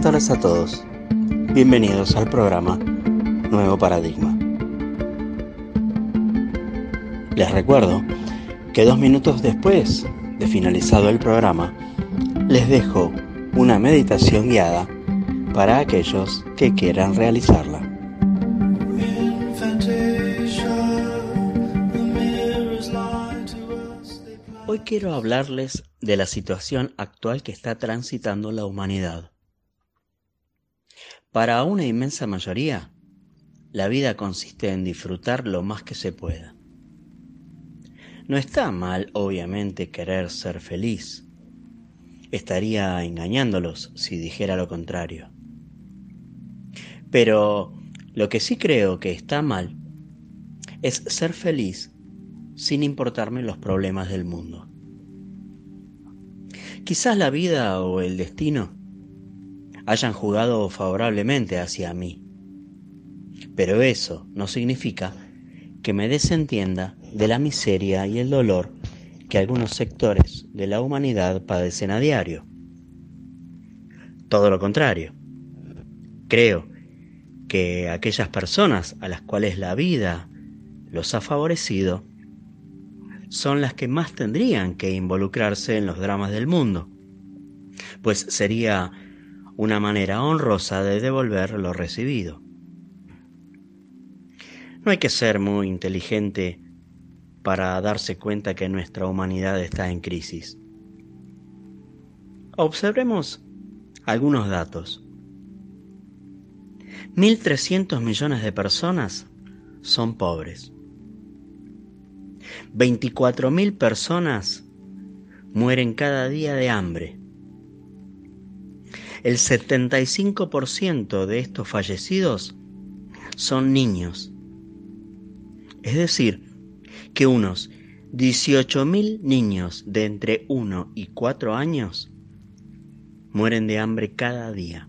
Buenas tardes a todos. Bienvenidos al programa Nuevo Paradigma. Les recuerdo que dos minutos después de finalizado el programa, les dejo una meditación guiada para aquellos que quieran realizarla. Hoy quiero hablarles de la situación actual que está transitando la humanidad. Para una inmensa mayoría, la vida consiste en disfrutar lo más que se pueda. No está mal, obviamente, querer ser feliz. Estaría engañándolos si dijera lo contrario. Pero lo que sí creo que está mal es ser feliz sin importarme los problemas del mundo. Quizás la vida o el destino hayan jugado favorablemente hacia mí, pero eso no significa que me desentienda de la miseria y el dolor que algunos sectores de la humanidad padecen a diario. Todo lo contrario. Creo que aquellas personas a las cuales la vida los ha favorecido son las que más tendrían que involucrarse en los dramas del mundo, pues sería una manera honrosa de devolver lo recibido. No hay que ser muy inteligente para darse cuenta que nuestra humanidad está en crisis. Observemos algunos datos. 1.300 millones de personas son pobres. 24.000 personas mueren cada día de hambre. El 75% de estos fallecidos son niños. Es decir, que unos 18.000 niños de entre 1 y 4 años mueren de hambre cada día.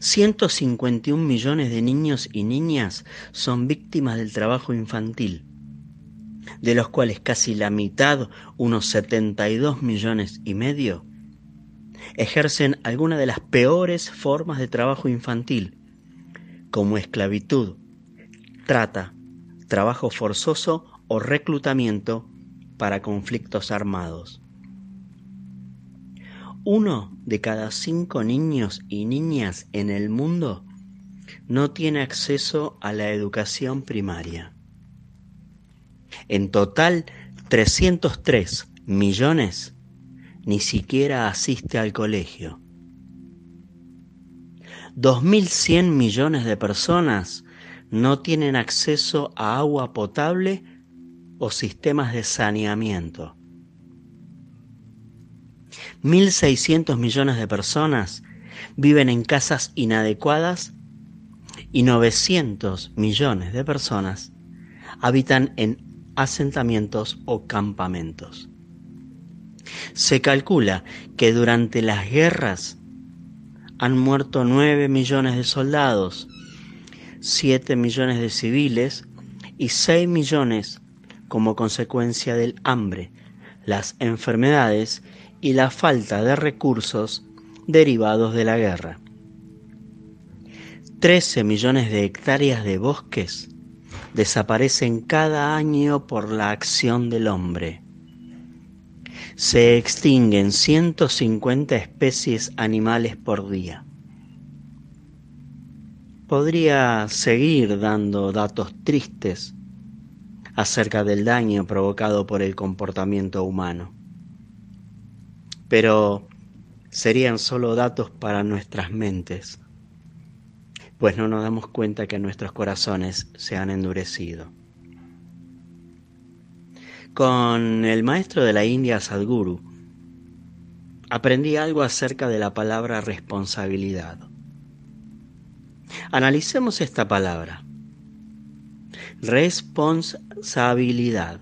151 millones de niños y niñas son víctimas del trabajo infantil, de los cuales casi la mitad, unos 72 millones y medio, ejercen alguna de las peores formas de trabajo infantil, como esclavitud, trata, trabajo forzoso o reclutamiento para conflictos armados. Uno de cada cinco niños y niñas en el mundo no tiene acceso a la educación primaria. En total, 303 millones ni siquiera asiste al colegio. 2.100 millones de personas no tienen acceso a agua potable o sistemas de saneamiento. 1.600 millones de personas viven en casas inadecuadas y 900 millones de personas habitan en asentamientos o campamentos. Se calcula que durante las guerras han muerto 9 millones de soldados, 7 millones de civiles y 6 millones como consecuencia del hambre, las enfermedades y la falta de recursos derivados de la guerra. 13 millones de hectáreas de bosques desaparecen cada año por la acción del hombre. Se extinguen 150 especies animales por día. Podría seguir dando datos tristes acerca del daño provocado por el comportamiento humano pero serían solo datos para nuestras mentes, pues no nos damos cuenta que nuestros corazones se han endurecido. Con el maestro de la India, Sadhguru, aprendí algo acerca de la palabra responsabilidad. Analicemos esta palabra. Responsabilidad.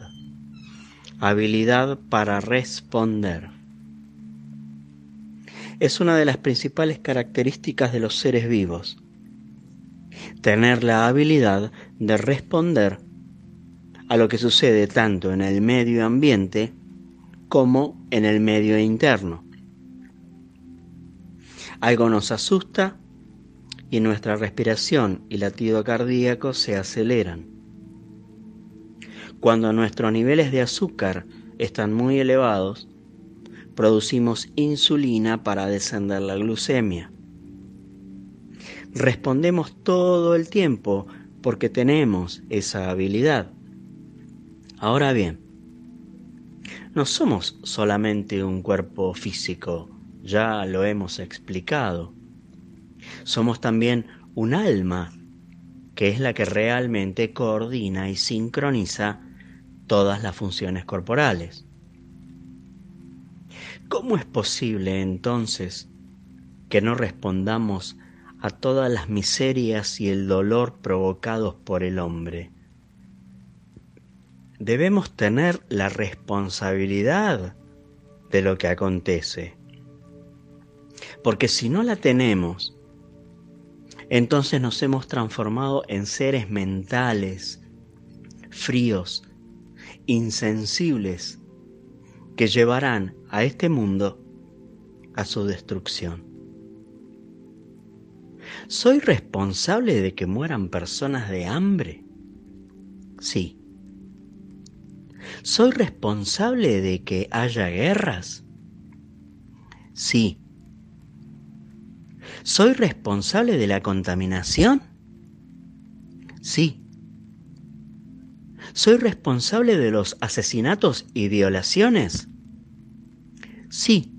Habilidad para responder es una de las principales características de los seres vivos. Tener la habilidad de responder a lo que sucede tanto en el medio ambiente como en el medio interno. Algo nos asusta y nuestra respiración y latido cardíaco se aceleran. Cuando nuestros niveles de azúcar están muy elevados, producimos insulina para descender la glucemia. Respondemos todo el tiempo porque tenemos esa habilidad. Ahora bien, no somos solamente un cuerpo físico, ya lo hemos explicado. Somos también un alma, que es la que realmente coordina y sincroniza todas las funciones corporales. ¿Cómo es posible entonces que no respondamos a todas las miserias y el dolor provocados por el hombre? Debemos tener la responsabilidad de lo que acontece. Porque si no la tenemos, entonces nos hemos transformado en seres mentales, fríos, insensibles, que llevarán a este mundo a su destrucción. ¿Soy responsable de que mueran personas de hambre? Sí. ¿Soy responsable de que haya guerras? Sí. ¿Soy responsable de la contaminación? Sí. ¿Soy responsable de los asesinatos y violaciones? Sí.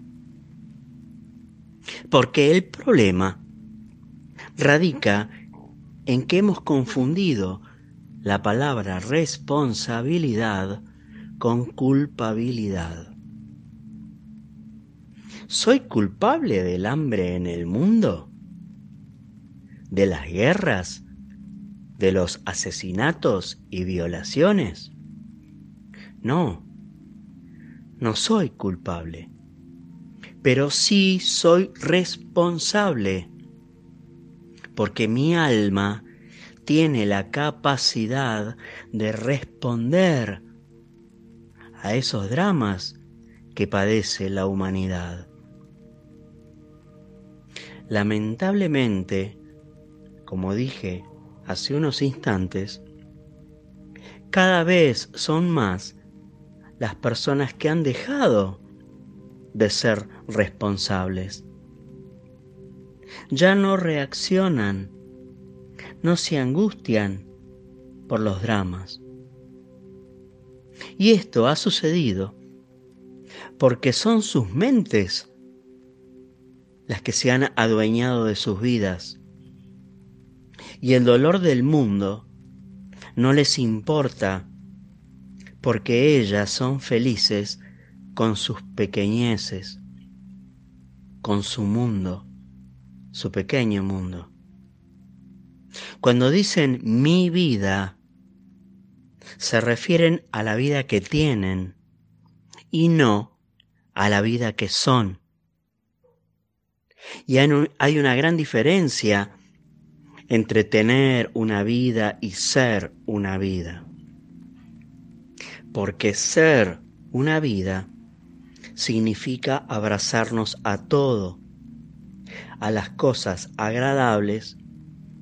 Porque el problema radica en que hemos confundido la palabra responsabilidad con culpabilidad. ¿Soy culpable del hambre en el mundo? ¿De las guerras? ¿De los asesinatos y violaciones? No, no soy culpable, pero sí soy responsable, porque mi alma tiene la capacidad de responder a esos dramas que padece la humanidad. Lamentablemente, como dije hace unos instantes, cada vez son más las personas que han dejado de ser responsables. Ya no reaccionan, no se angustian por los dramas. Y esto ha sucedido porque son sus mentes las que se han adueñado de sus vidas. Y el dolor del mundo no les importa porque ellas son felices con sus pequeñeces, con su mundo, su pequeño mundo. Cuando dicen mi vida, se refieren a la vida que tienen y no a la vida que son. Y hay una gran diferencia entre tener una vida y ser una vida. Porque ser una vida significa abrazarnos a todo, a las cosas agradables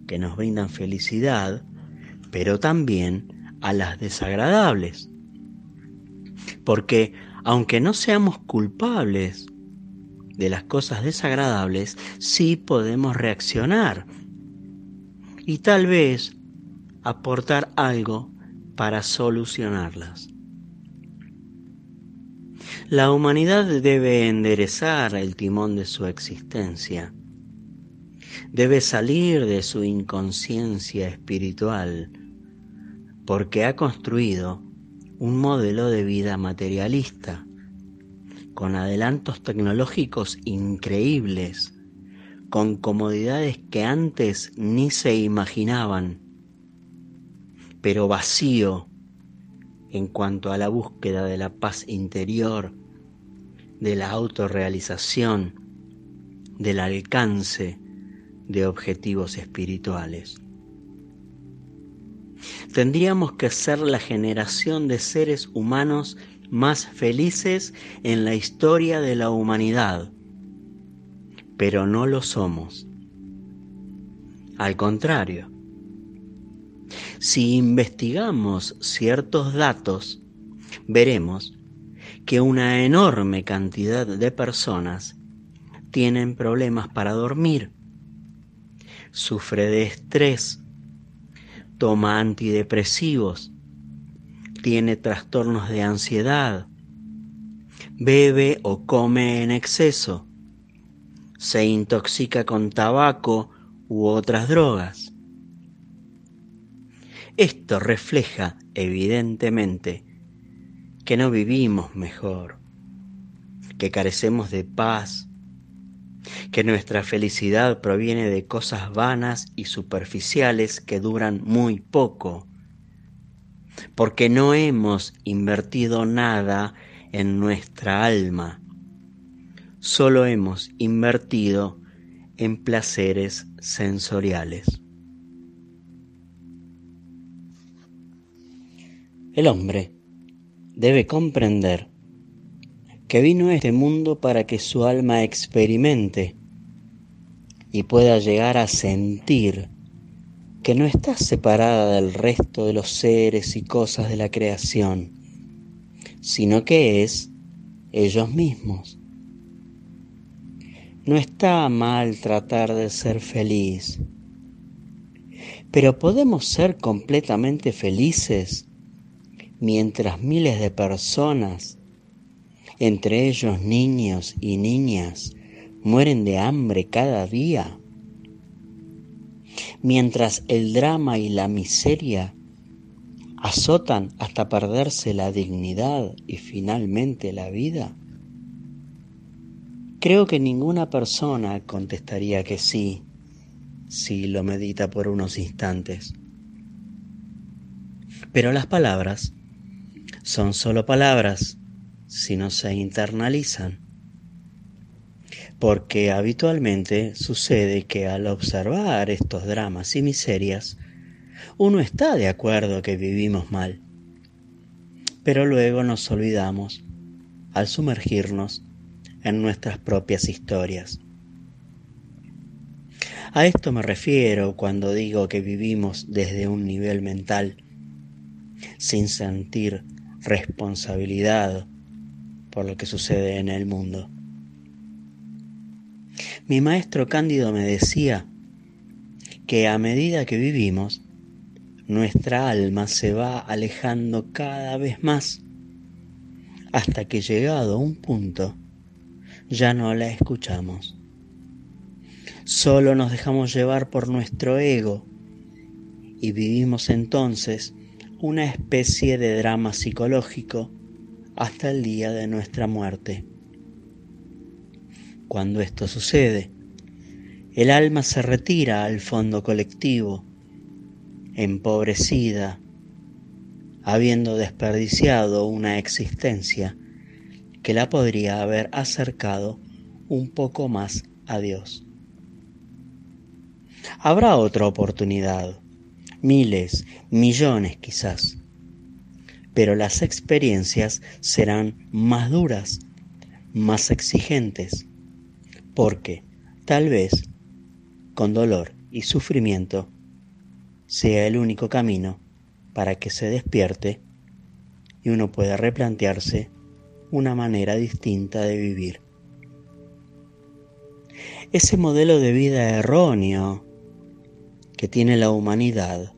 que nos brindan felicidad, pero también a las desagradables. Porque aunque no seamos culpables de las cosas desagradables, sí podemos reaccionar y tal vez aportar algo para solucionarlas. La humanidad debe enderezar el timón de su existencia, debe salir de su inconsciencia espiritual, porque ha construido un modelo de vida materialista con adelantos tecnológicos increíbles, con comodidades que antes ni se imaginaban, pero vacío en cuanto a la búsqueda de la paz interior, de la autorrealización, del alcance de objetivos espirituales. Tendríamos que ser la generación de seres humanos más felices en la historia de la humanidad. pero no lo somos. Al contrario, si investigamos ciertos datos, veremos que una enorme cantidad de personas tienen problemas para dormir, sufre de estrés, toma antidepresivos, tiene trastornos de ansiedad, bebe o come en exceso, se intoxica con tabaco u otras drogas. Esto refleja evidentemente que no vivimos mejor, que carecemos de paz, que nuestra felicidad proviene de cosas vanas y superficiales que duran muy poco, porque no hemos invertido nada en nuestra alma, solo hemos invertido en placeres sensoriales. El hombre debe comprender que vino a este mundo para que su alma experimente y pueda llegar a sentir que no está separada del resto de los seres y cosas de la creación, sino que es ellos mismos. No está mal tratar de ser feliz, pero podemos ser completamente felices mientras miles de personas, entre ellos niños y niñas, mueren de hambre cada día, mientras el drama y la miseria azotan hasta perderse la dignidad y finalmente la vida? Creo que ninguna persona contestaría que sí si lo medita por unos instantes. Pero las palabras son solo palabras si no se internalizan. Porque habitualmente sucede que al observar estos dramas y miserias, uno está de acuerdo que vivimos mal. Pero luego nos olvidamos al sumergirnos en nuestras propias historias. A esto me refiero cuando digo que vivimos desde un nivel mental, sin sentir responsabilidad por lo que sucede en el mundo. Mi maestro Cándido me decía que a medida que vivimos, nuestra alma se va alejando cada vez más hasta que llegado a un punto ya no la escuchamos. Solo nos dejamos llevar por nuestro ego y vivimos entonces una especie de drama psicológico hasta el día de nuestra muerte. Cuando esto sucede, el alma se retira al fondo colectivo, empobrecida, habiendo desperdiciado una existencia que la podría haber acercado un poco más a Dios. Habrá otra oportunidad, miles, millones quizás, pero las experiencias serán más duras, más exigentes, porque tal vez con dolor y sufrimiento sea el único camino para que se despierte y uno pueda replantearse una manera distinta de vivir. Ese modelo de vida erróneo que tiene la humanidad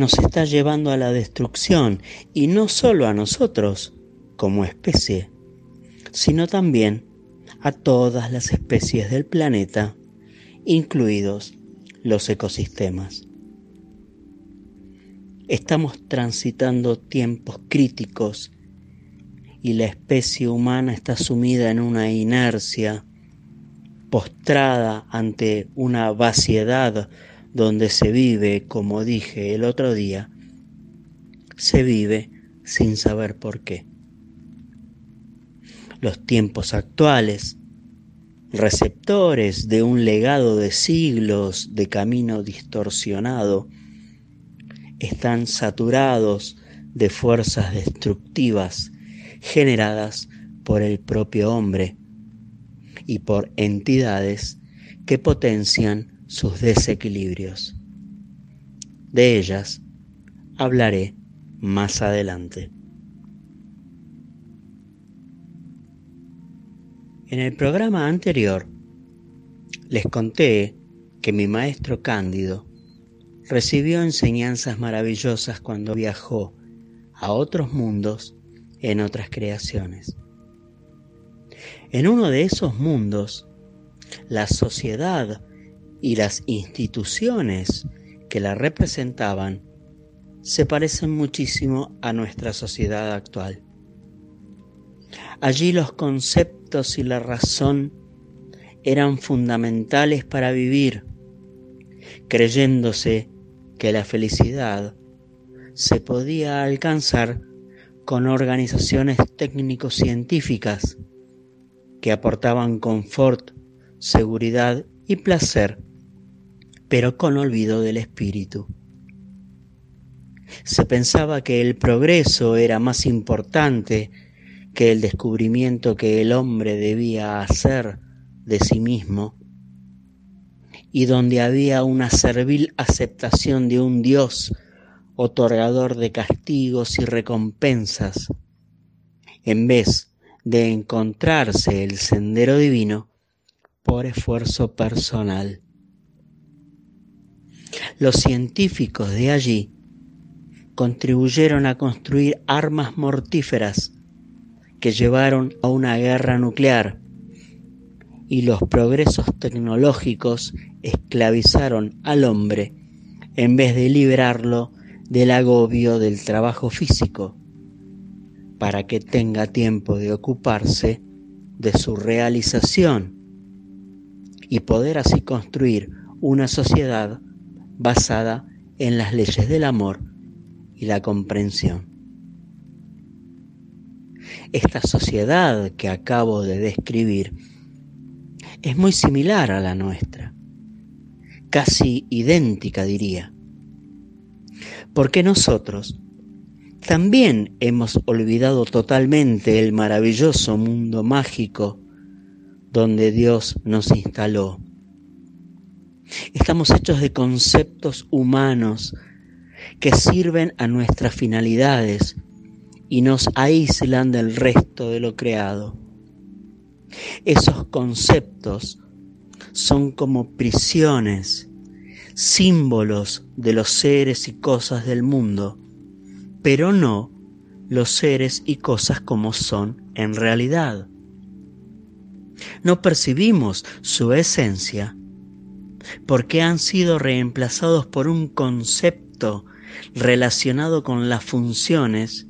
nos está llevando a la destrucción y no solo a nosotros como especie, sino también a todas las especies del planeta, incluidos los ecosistemas. Estamos transitando tiempos críticos y la especie humana está sumida en una inercia, postrada ante una vaciedad donde se vive, como dije el otro día, se vive sin saber por qué. Los tiempos actuales, receptores de un legado de siglos de camino distorsionado, están saturados de fuerzas destructivas generadas por el propio hombre, y por entidades que potencian sus desequilibrios. De ellas hablaré más adelante. En el programa anterior les conté que mi maestro Cándido recibió enseñanzas maravillosas cuando viajó a otros mundos en otras creaciones. En uno de esos mundos, la sociedad y las instituciones que la representaban se parecen muchísimo a nuestra sociedad actual. Allí los conceptos y la razón eran fundamentales para vivir, creyéndose que la felicidad se podía alcanzar con organizaciones técnico-científicas que aportaban confort, seguridad y placer, pero con olvido del espíritu. Se pensaba que el progreso era más importante que el descubrimiento que el hombre debía hacer de sí mismo, y donde había una servil aceptación de un Dios otorgador de castigos y recompensas, en vez de encontrarse el sendero divino por esfuerzo personal. Los científicos de allí contribuyeron a construir armas mortíferas que llevaron a una guerra nuclear y los progresos tecnológicos esclavizaron al hombre en vez de liberarlo del agobio del trabajo físico para que tenga tiempo de ocuparse de su realización y poder así construir una sociedad basada en las leyes del amor y la comprensión. Esta sociedad que acabo de describir es muy similar a la nuestra, casi idéntica diría, porque nosotros también hemos olvidado totalmente el maravilloso mundo mágico donde Dios nos instaló. Estamos hechos de conceptos humanos que sirven a nuestras finalidades y nos aíslan del resto de lo creado. Esos conceptos son como prisiones, símbolos de los seres y cosas del mundo, pero no los seres y cosas como son en realidad. No percibimos su esencia porque han sido reemplazados por un concepto relacionado con las funciones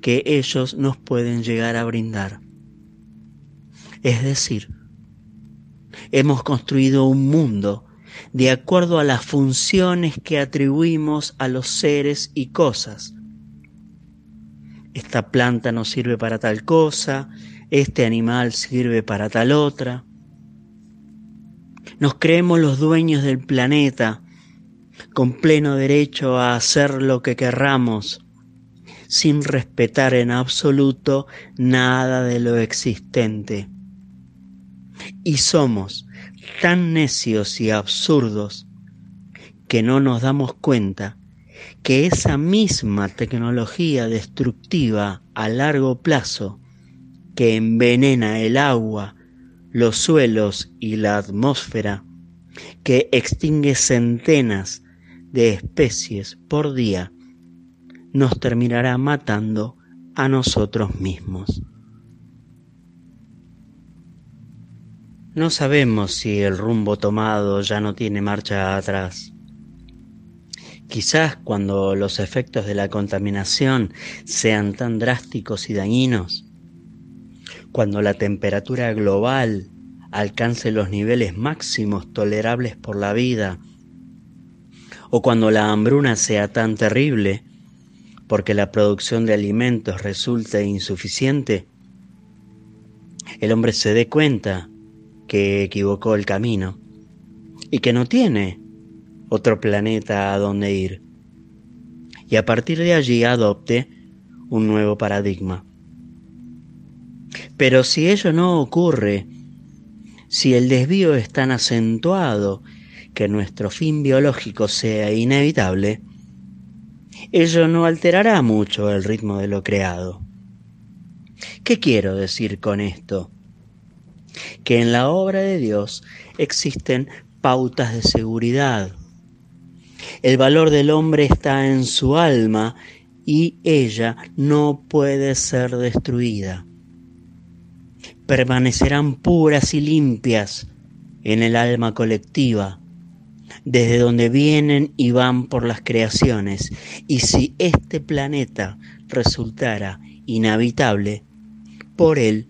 que ellos nos pueden llegar a brindar. Es decir, hemos construido un mundo de acuerdo a las funciones que atribuimos a los seres y cosas. Esta planta nos sirve para tal cosa, este animal sirve para tal otra. Nos creemos los dueños del planeta con pleno derecho a hacer lo que querramos, sin respetar en absoluto nada de lo existente. Y somos tan necios y absurdos que no nos damos cuenta que esa misma tecnología destructiva a largo plazo que envenena el agua, los suelos y la atmósfera, que extingue centenas de especies por día nos terminará matando a nosotros mismos. No sabemos si el rumbo tomado ya no tiene marcha atrás. Quizás cuando los efectos de la contaminación sean tan drásticos y dañinos, cuando la temperatura global alcance los niveles máximos tolerables por la vida o cuando la hambruna sea tan terrible porque la producción de alimentos resulte insuficiente, el hombre se dé cuenta que equivocó el camino y que no tiene otro planeta a donde ir. Y a partir de allí adopte un nuevo paradigma. Pero si ello no ocurre, si el desvío es tan acentuado que nuestro fin biológico sea inevitable, ello no alterará mucho el ritmo de lo creado. ¿Qué quiero decir con esto? Que en la obra de Dios existen pautas de seguridad. El valor del hombre está en su alma y ella no puede ser destruida. Permanecerán puras y limpias en el alma colectiva desde donde vienen y van por las creaciones, y si este planeta resultara inhabitable, por él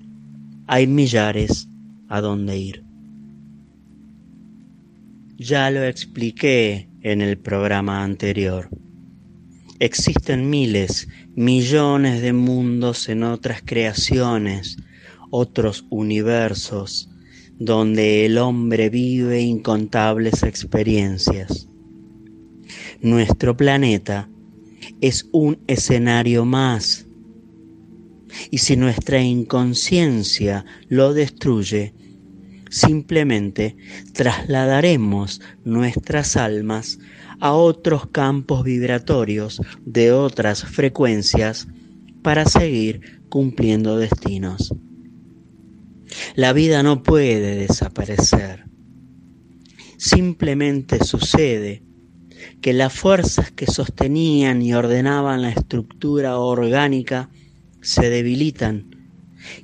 hay millares a donde ir. Ya lo expliqué en el programa anterior. Existen miles, millones de mundos en otras creaciones, otros universos, donde el hombre vive incontables experiencias. Nuestro planeta es un escenario más. Y si nuestra inconsciencia lo destruye, simplemente trasladaremos nuestras almas a otros campos vibratorios de otras frecuencias para seguir cumpliendo destinos. La vida no puede desaparecer. Simplemente sucede que las fuerzas que sostenían y ordenaban la estructura orgánica se debilitan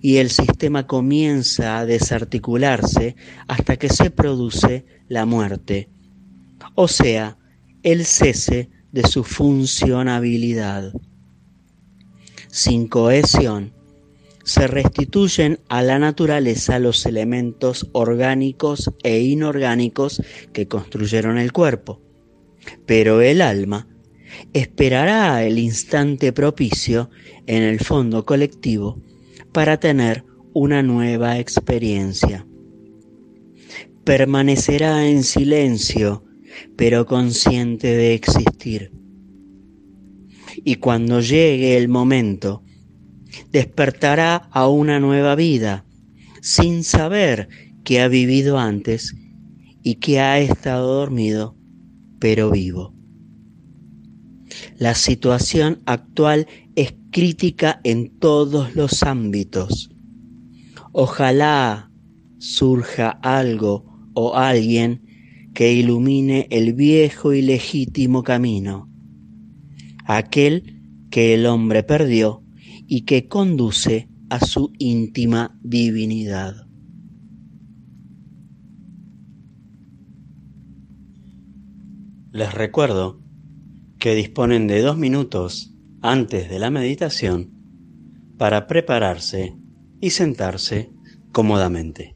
y el sistema comienza a desarticularse hasta que se produce la muerte, o sea, el cese de su funcionabilidad. Sin cohesión, se restituyen a la naturaleza los elementos orgánicos e inorgánicos que construyeron el cuerpo. Pero el alma esperará el instante propicio en el fondo colectivo para tener una nueva experiencia. Permanecerá en silencio, pero consciente de existir. Y cuando llegue el momento, despertará a una nueva vida, sin saber que ha vivido antes y que ha estado dormido, pero vivo. La situación actual es crítica en todos los ámbitos. Ojalá surja algo o alguien que ilumine el viejo y legítimo camino, aquel que el hombre perdió y que conduce a su íntima divinidad. Les recuerdo que disponen de dos minutos antes de la meditación para prepararse y sentarse cómodamente.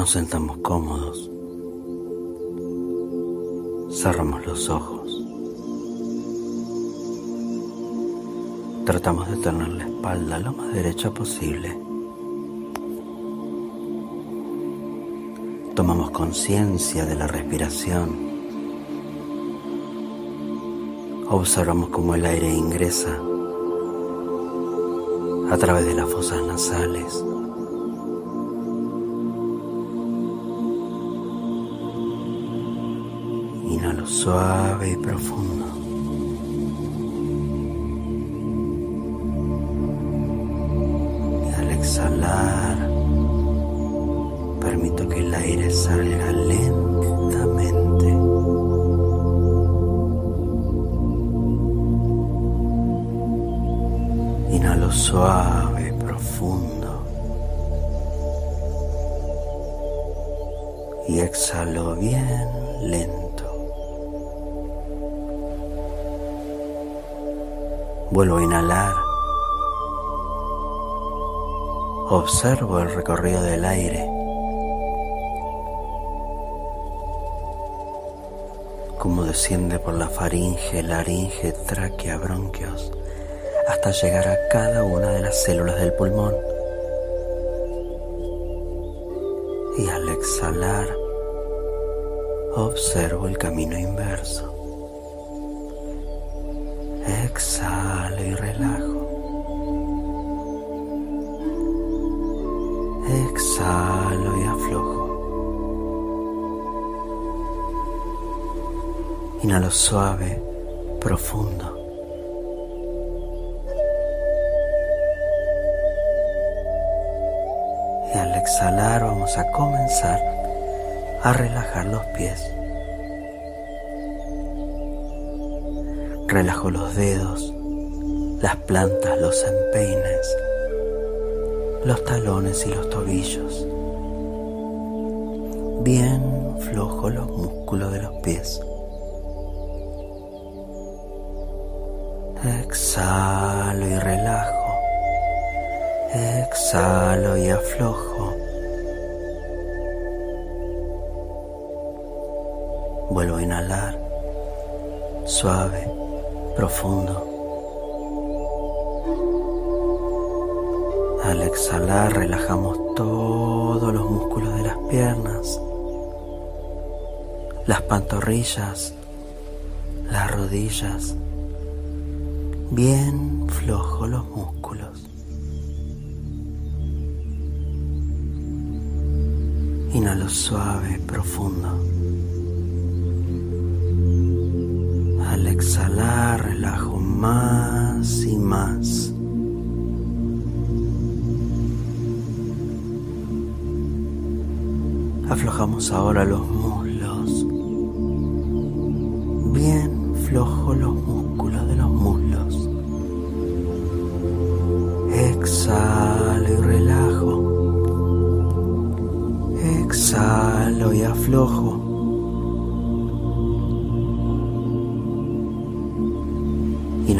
Nos sentamos cómodos. Cerramos los ojos. Tratamos de tener la espalda lo más derecha posible. Tomamos conciencia de la respiración. Observamos cómo el aire ingresa a través de las fosas nasales. Suave y profundo. Y al exhalar, permito que el aire salga lentamente. Inhalo suave y profundo. Y exhalo bien lento. Vuelvo a inhalar. Observo el recorrido del aire. Cómo desciende por la faringe, laringe, tráquea, bronquios, hasta llegar a cada una de las células del pulmón. Y al exhalar, observo el camino inverso. Exhalo y relajo. Exhalo y aflojo. Inhalo suave, profundo. Y al exhalar vamos a comenzar a relajar los pies. Relajo los dedos, las plantas, los empeines, los talones y los tobillos. Bien flojo los músculos de los pies. Exhalo y relajo. Exhalo y aflojo. Vuelvo a inhalar. Suave profundo. Al exhalar relajamos todos los músculos de las piernas, las pantorrillas, las rodillas, bien flojos los músculos. Inhalo suave, profundo. Más y más. Aflojamos ahora los muslos. Bien flojos los músculos de los muslos. Exhalo y relajo. Exhalo y aflojo.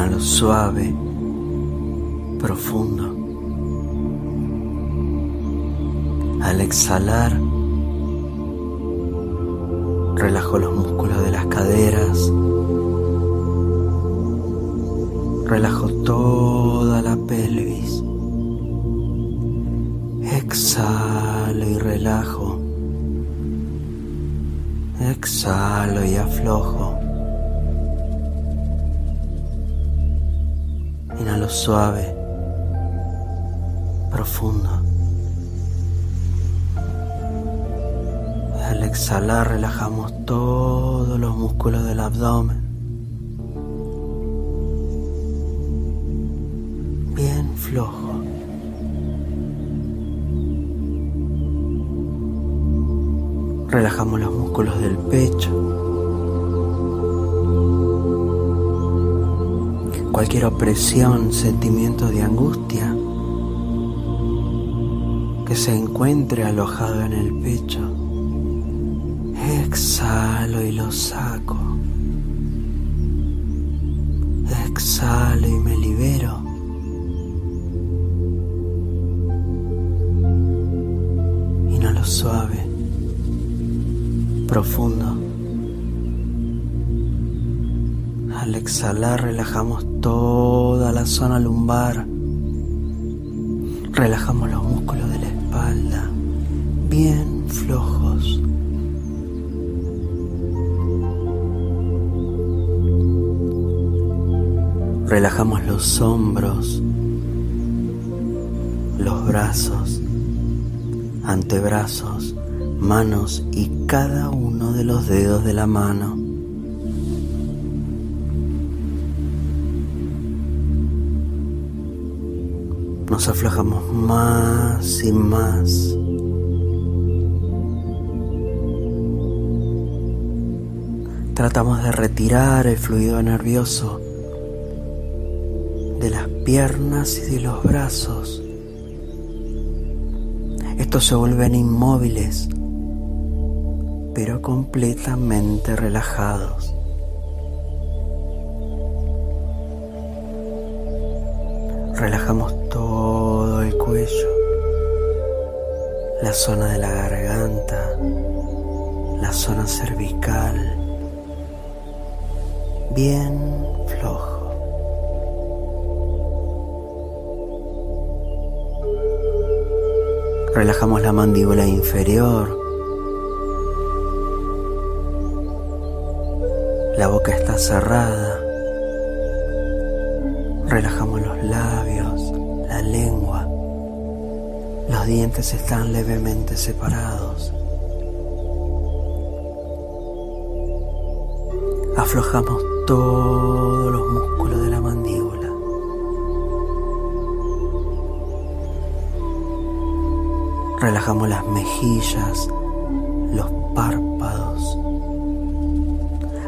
Inhalo suave, profundo. Al exhalar, relajo los músculos de las caderas, relajo toda la pelvis. Exhalo y relajo. Exhalo y aflojo. Suave, profundo. Al exhalar relajamos todos los músculos del abdomen. Bien flojo. Relajamos los músculos del pecho. Cualquier opresión, sentimiento de angustia que se encuentre alojado en el pecho, exhalo y lo saco. Exhalo y me libero. Inhalo suave. profundo. Al exhalar relajamos toda la zona lumbar. Relajamos los músculos de la espalda, bien flojos. Relajamos los hombros, los brazos, antebrazos, manos y cada uno de los dedos de la mano. Nos aflojamos más y más. Tratamos de retirar el fluido nervioso de las piernas y de los brazos. Estos se vuelven inmóviles, pero completamente relajados. Relajamos todo el cuello, la zona de la garganta, la zona cervical, bien flojo. Relajamos la mandíbula inferior. La boca está cerrada. Relajamos los labios, dientes están levemente separados. Aflojamos todos los músculos de la mandíbula. Relajamos las mejillas, los párpados.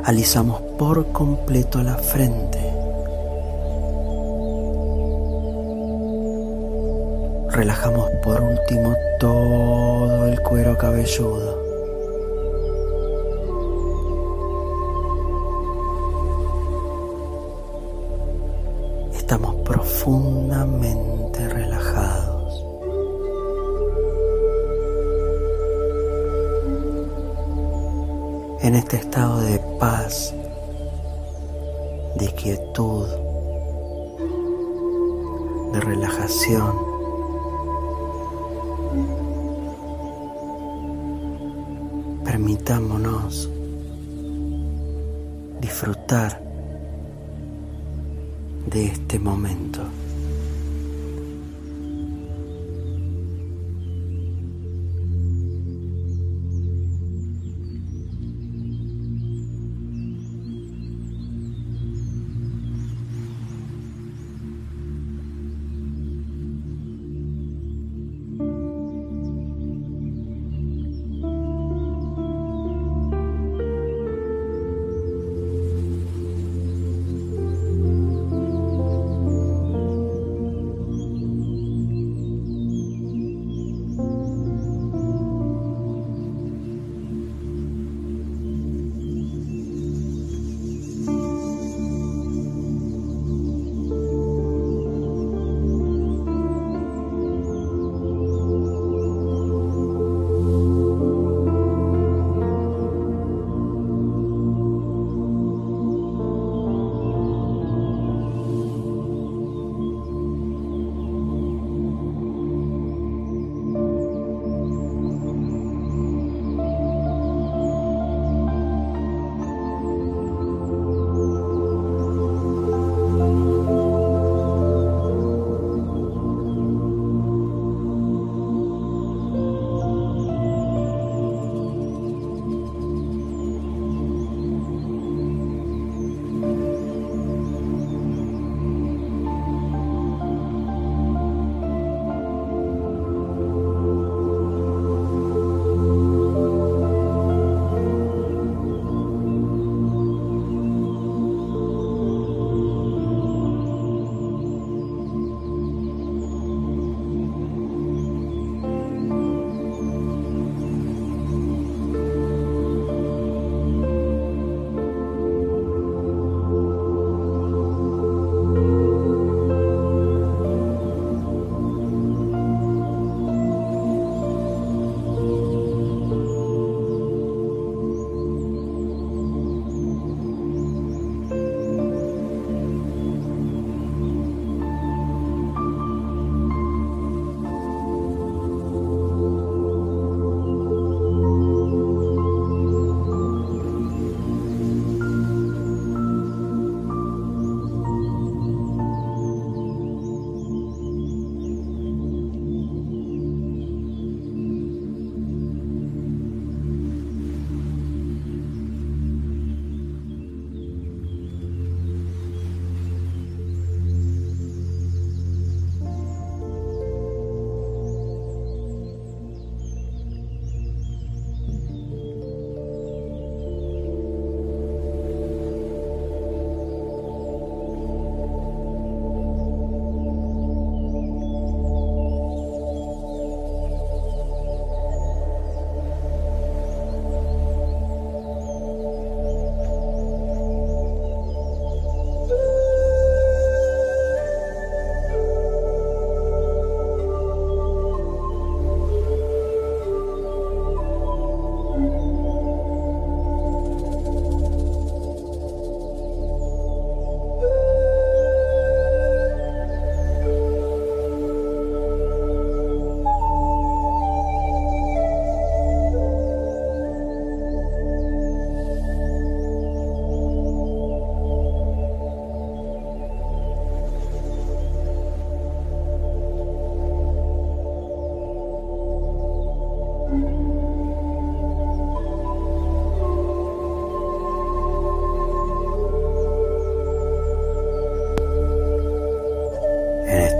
Alisamos por completo la frente. Relajamos por último todo el cuero cabelludo. Estamos profundamente relajados. En este estado de paz, de quietud, de relajación. Permitámonos disfrutar de este momento.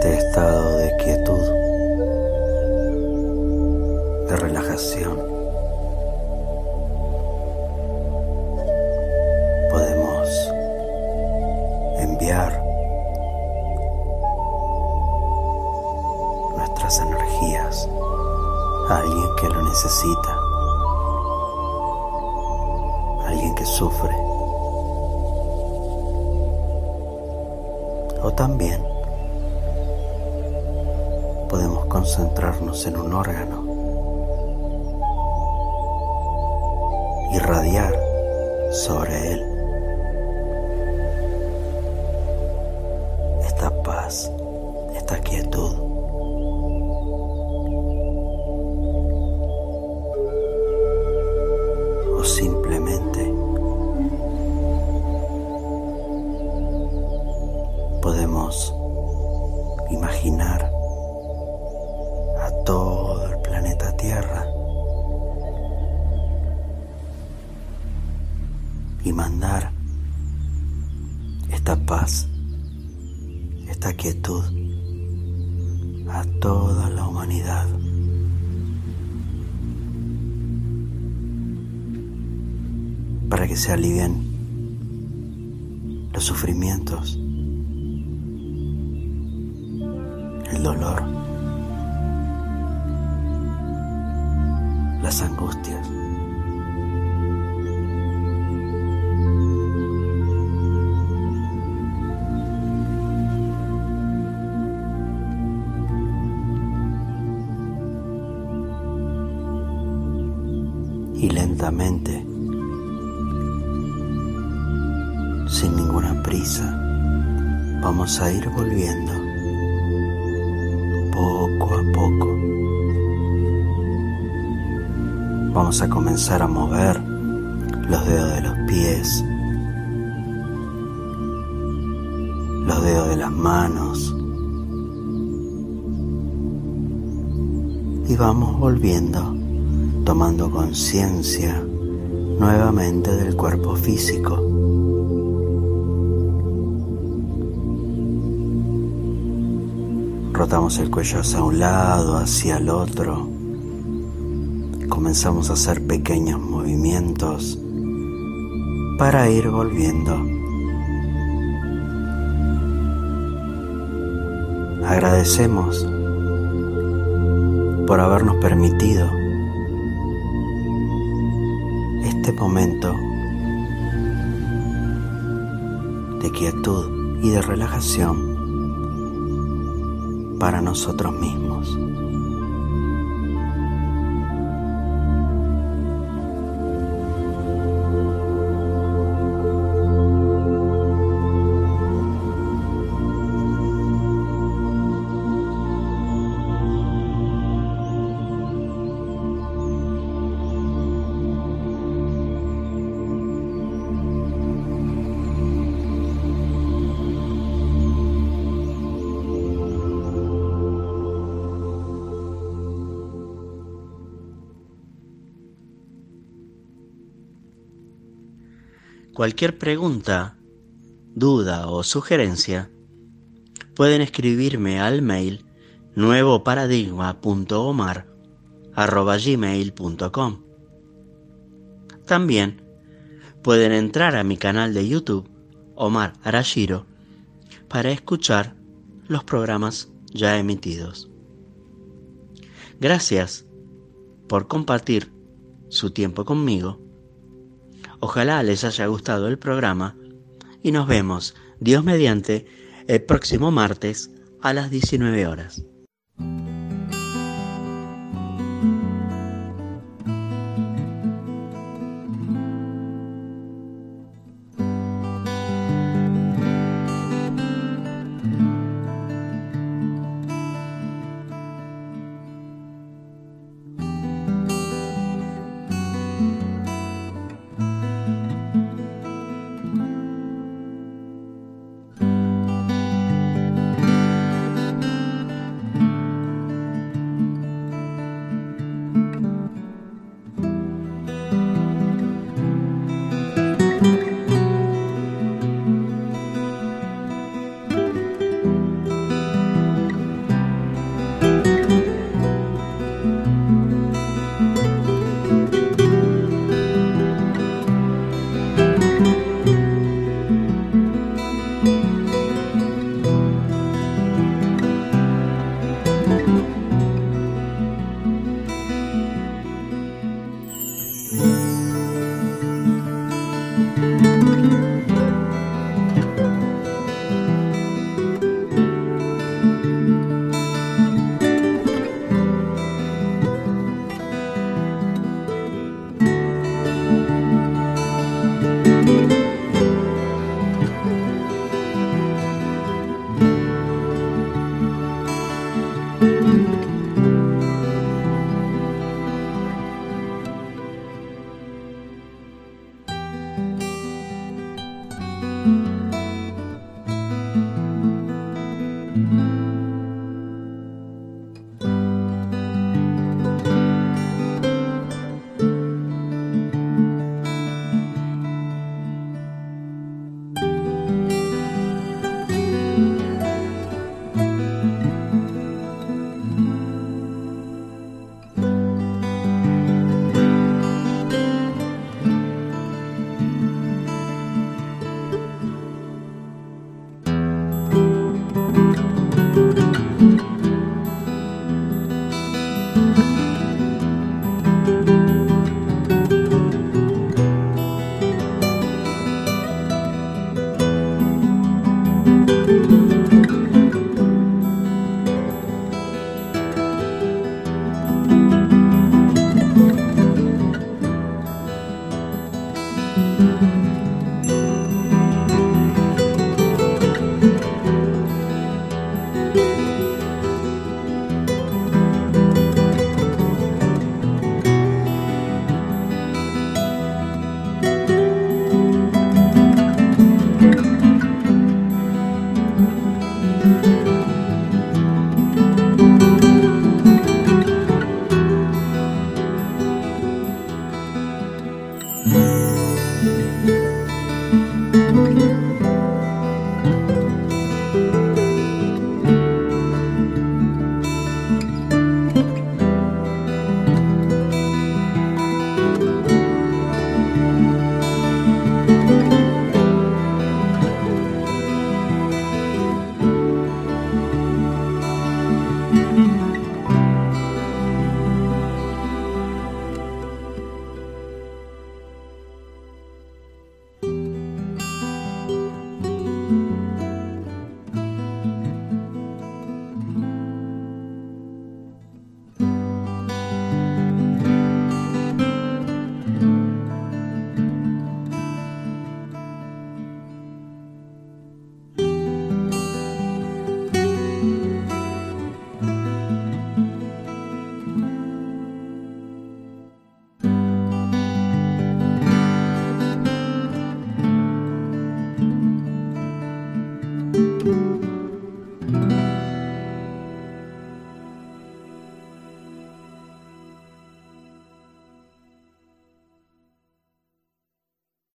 Este estado de quietud, de relajación, podemos enviar nuestras energías a alguien que lo necesita, a alguien que sufre. O también concentrarnos en un órgano, los sufrimientos, el dolor. las angustias. Y lentamente, vamos a ir volviendo. Poco a poco. Vamos a comenzar a mover los dedos de los pies, los dedos de las manos. Y vamos volviendo, tomando conciencia nuevamente del cuerpo físico. Rotamos el cuello hacia un lado, hacia el otro comenzamos a hacer pequeños movimientos para ir volviendo. Agradecemos por habernos permitido este momento de quietud y de relajación para nosotros mismos. Cualquier pregunta, duda o sugerencia, pueden escribirme al mail nuevoparadigma.omar.gmail.com También pueden entrar a mi canal de YouTube, Omar Arashiro, para escuchar los programas ya emitidos. Gracias por compartir su tiempo conmigo Ojalá les haya gustado el programa y nos vemos, Dios mediante, el próximo martes a las 19 horas.